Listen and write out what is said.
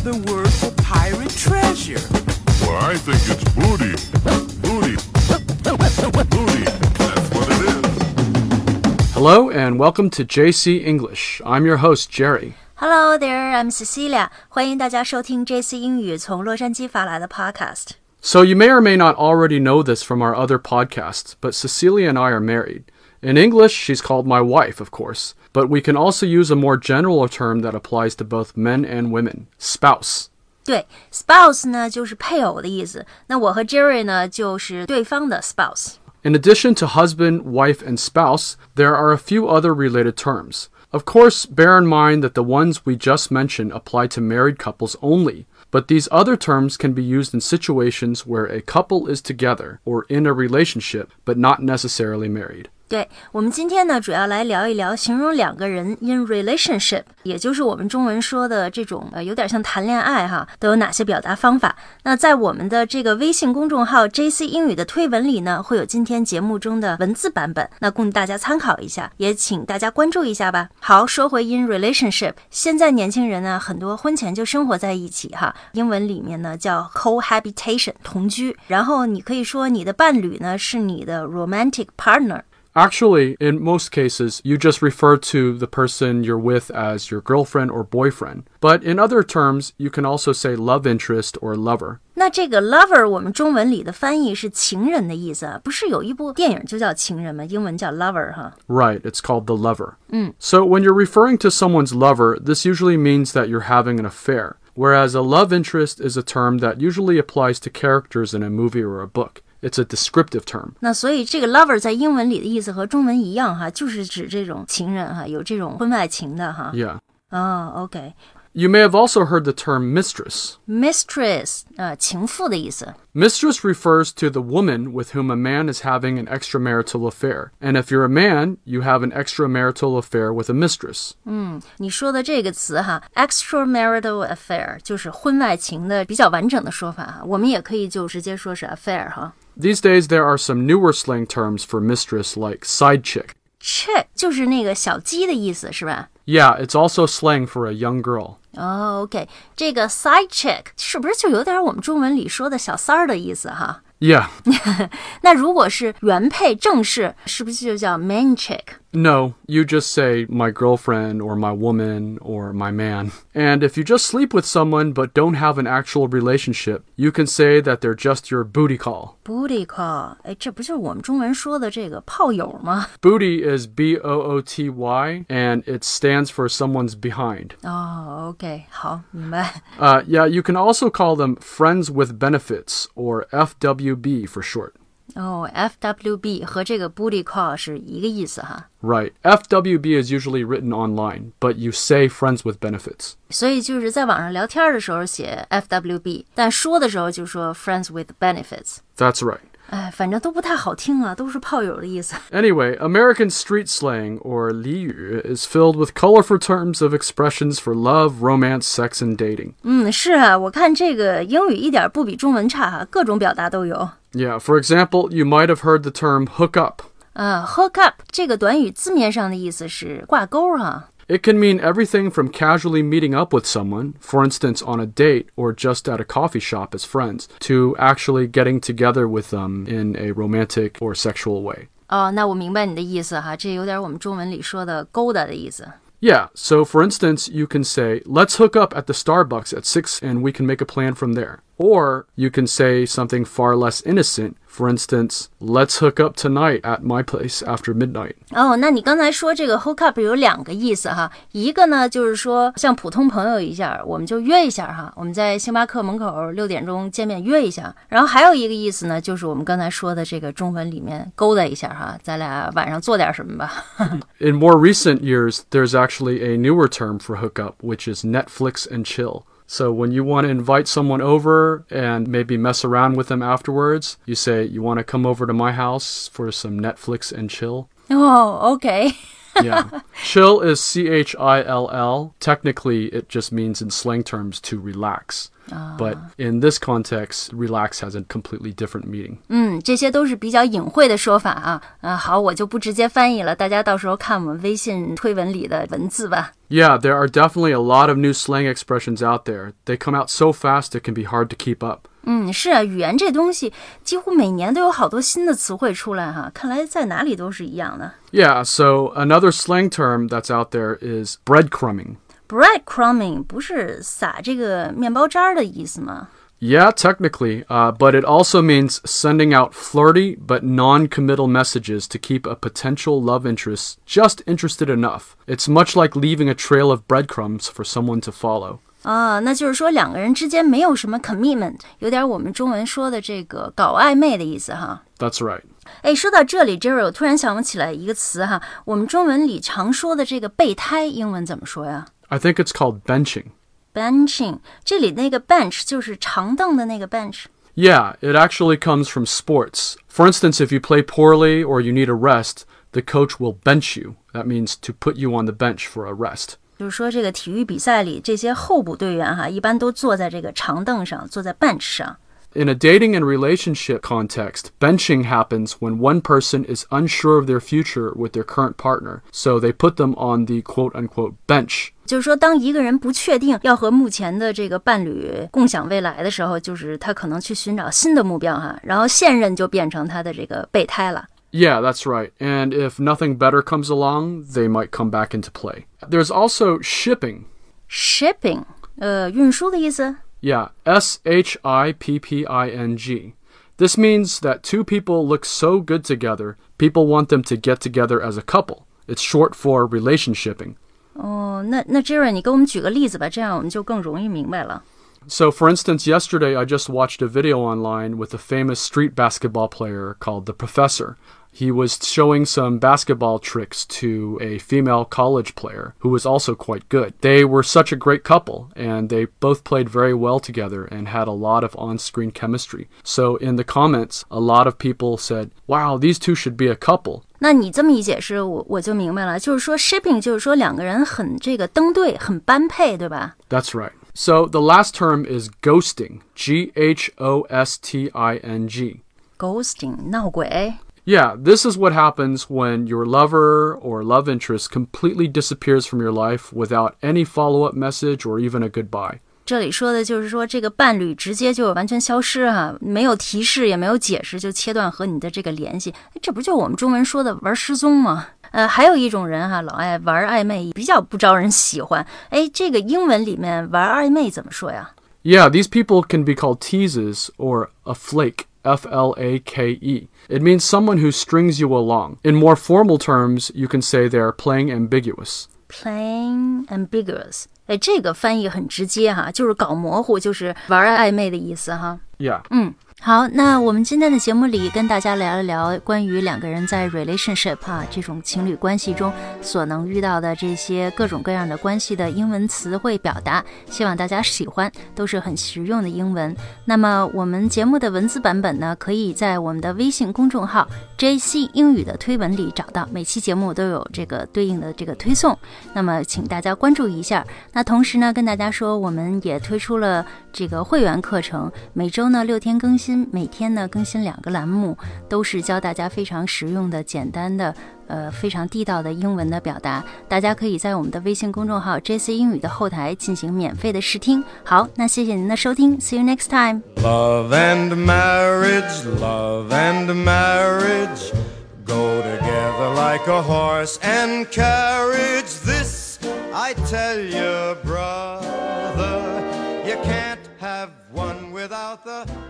another word for pirate treasure. Well, I think it's booty. Booty. Booty. That's what it is. Hello and welcome to JC English. I'm your host, Jerry. Hello there, I'm Cecilia. 欢迎大家收听 JC 英语从洛杉矶发来的 Podcast。 So, you may or may not already know this from our other podcasts, but Cecilia and I are married. In English, she's called my wife, of course, but we can also use a more general term that applies to both men and women spouse. 对，spouse 呢就是配偶的意思。那我和 Jerry 呢就是对方的 spouse。 In addition to husband, wife, and spouse, there are a few other related terms. Of course, bear in mind that the ones we just mentioned apply to married couples only, but these other terms can be used in situations where a couple is together or in a relationship but not necessarily married. 对我们今天呢，主要来聊一聊形容两个人 in relationship，也就是我们中文说的这种呃，有点像谈恋爱哈，都有哪些表达方法？那在我们的这个微信公众号 JC 英语的推文里呢，会有今天节目中的文字版本，那供大家参考一下，也请大家关注一下吧。好，说回 in relationship，现在年轻人呢，很多婚前就生活在一起哈，英文里面呢叫 cohabitation 同居，然后你可以说你的伴侣呢是你的 romantic partner。Actually, in most cases, you just refer to the person you're with as your girlfriend or boyfriend. But in other terms, you can also say love interest or lover. 那这个 lover 我们中文里的翻译是情人的意思啊，不是有一部电影就叫情人吗？英文叫 lover 哈。 Right, it's called the lover. So when you're referring to someone's lover, this usually means that you're having an affair, whereas a love interest is a term that usually applies to characters in a movie or a book. It's a descriptive term. 那所以这个 lover 在英文里的意思和中文一样哈，就是指这种情人哈，有这种婚外情的哈。 Yeah. 哦，OK。 You may have also heard the term mistress. mistress 呃，情妇的意思。 Mistress refers to the woman with whom a man is having an extramarital affair. And if you're a man, you have an extramarital affair with a mistress. 你说的这个词哈，extramarital affair 就是婚外情的比较完整的说法哈，我们也可以就直接说是 affair 哈。 These days, there are some newer slang terms for mistress like side chick. chick 就是那个小鸡的意思是吧？ Yeah, it's also slang for a young girl. 哦、o k 这个 side check 是不是就有点我们中文里说的小三儿的意思哈？Yeah. 那如果是原配正式，是不是就叫 main chick？No, you just say my girlfriend or my woman or my man. And if you just sleep with someone but don't have an actual relationship, you can say that they're just your booty call. booty call，哎，这不就是我们中文说的这个炮友吗？ Booty is B O O T Y and it stands for someone's behind. 哦、o k 好，明白。 Uh, yeah, you can also call them friends with benefits or FWB for short. 哦、f w b 和这个 booty call 是一个意思哈。 Right. FWB is usually written online, but you say friends with benefits. 所以就是在网上聊天的时候写 FWB，但说的时候就说 friends with benefits。 That's right. 哎，反正都不太好听啊，都是炮友的意思。 Anyway, American street slang, or 俚语, is filled with colorful terms of expressions for love, romance, sex, and dating. 嗯，是啊，我看这个英语一点不比中文差哈，各种表达都有。 Yeah, for example, you might have heard the term hook up. 啊，hook up 这个短语字面上的意思是挂钩哈。 It can mean everything from casually meeting up with someone, for instance on a date or just at a coffee shop as friends, to actually getting together with them in a romantic or sexual way. 哦，那我明白你的意思哈，这有点我们中文里说的勾搭的意思。 Yeah, so for instance, you can say, let's hook up at the Starbucks at 6 and we can make a plan from there. Or you can say something far less innocent. For instance, let's hook up tonight at my place after midnight. 哦，那你刚才说这个 hook up 有两个意思哈，一个呢就是说像普通朋友一下，我们就约一下哈，我们在星巴克门口六点钟见面约一下。然后还有一个意思呢，就是我们刚才说的这个中文里面勾搭一下哈，咱俩晚上做点什么吧。 In more recent years, there's actually a newer term for hookup, which is Netflix and chill. So when you want to invite someone over and maybe mess around with them afterwards, you say, You want to come over to my house for some Netflix and chill? Oh, 哦，OK，Yeah. Chill is C H I L L. Technically, it just means in slang terms to relax. But in this context, relax has a completely different meaning. 嗯，这些都是比较隐晦的说法啊。啊，好，我就不直接翻译了，大家到时候看我们微信推文里的文字吧。 Yeah, there are definitely a lot of new slang expressions out there. They come out so fast it can be hard to keep up. 嗯，是啊，语言这东西几乎每年都有好多新的词汇出来哈，看来在哪里都是一样的。 Yeah, so another slang term that's out there is breadcrumbing. breadcrumbing 不是撒这个面包渣儿的意思吗？ Yeah, technically, uh, but it also means sending out flirty but non committal messages to keep a potential love interest just interested enough. It's much like leaving a trail of breadcrumbs for someone to follow. 啊，那就是说两个人之间没有什么 commitment，有点我们中文说的这个搞暧昧的意思哈。 That's right. 哎，说到这里，Jerry，我突然想起来一个词哈，我们中文里常说的这个备胎，英文怎么说呀 I think it's called benching. ？benching，这里那个 bench 就是长凳的那个 bench。 Yeah, it actually comes from sports. For instance, if you play poorly or you need a rest, the coach will bench you. That means to put you on the bench for a rest. 就是说，这个体育比赛里，这些候补队员哈，一般都坐在这个长凳上，坐在 bench 上。In a dating and relationship context, benching happens when one person is unsure of their future with their current partner, so they put them on the quote unquote bench. 就是说，当一个人不确定要和目前的这个伴侣共享未来的时候，就是他可能去寻找新的目标哈，然后现任就变成他的这个备胎了。Yeah, that's right. And if nothing better comes along, they might come back into play. There's also shipping. Shipping，呃，运输的意思。 Yeah, S H I P P I N G. This means that two people look so good together, people want them to get together as a couple. It's short for relationshipping. 哦，那那 Jerry，你给我们举个例子吧，这样我们就更容易明白了。 So, for instance, yesterday I just watched a video online with a famous street basketball player called The Professor. He was showing some basketball tricks to a female college player who was also quite good. They were such a great couple, and they both played very well together and had a lot of on screen chemistry. So, in the comments, a lot of people said, Wow, these two should be a couple. 那你这么一解释，我我就明白了，就是说 shipping 就是说两个人很这个登对，很般配，对吧？ That's right. So, the last term is ghosting G H O S T I N G. ghosting 闹鬼。 Yeah, this is what happens when your lover or love interest completely disappears from your life without any follow up message or even a goodbye. 这里说的就是说，这个伴侣直接就完全消失哈、没有提示，也没有解释，就切断和你的这个联系。哎这不就是我们中文说的玩失踪吗？ 呃，还有一种人哈、老爱玩暧昧，比较不招人喜欢。哎，这个英文里面玩暧昧怎么说呀？ Yeah, these people can be called teases or a flake. F L A K E. It means someone who strings you along. In more formal terms, you can say they are playing ambiguous. Plain ambiguous，哎，这个翻译很直接哈，就是搞模糊，就是玩暧昧的意思哈。 Yeah. 嗯， 好，那我们今天的节目里跟大家聊一聊关于两个人在 relationship 啊这种情侣关系中所能遇到的这些各种各样的关系的英文词汇表达，希望大家喜欢，都是很实用的英文。那么我们节目的文字版本呢，可以在我们的微信公众号 JC 英语的推文里找到，每期节目都有这个对应的这个推送。那么请大家关注一下。那同时呢，跟大家说，我们也推出了这个会员课程，每周呢六天更新，每天呢更新两个栏目，都是教大家非常实用的、简单的。呃，非常地道的英文的表达，大家可以在我们的微信公众号 JC 英语的后台进行免费的试听。好，那谢谢您的收听，See you next time。Love and marriage, love and marriage go together like a horse and carriage. This I tell you, brother, without the.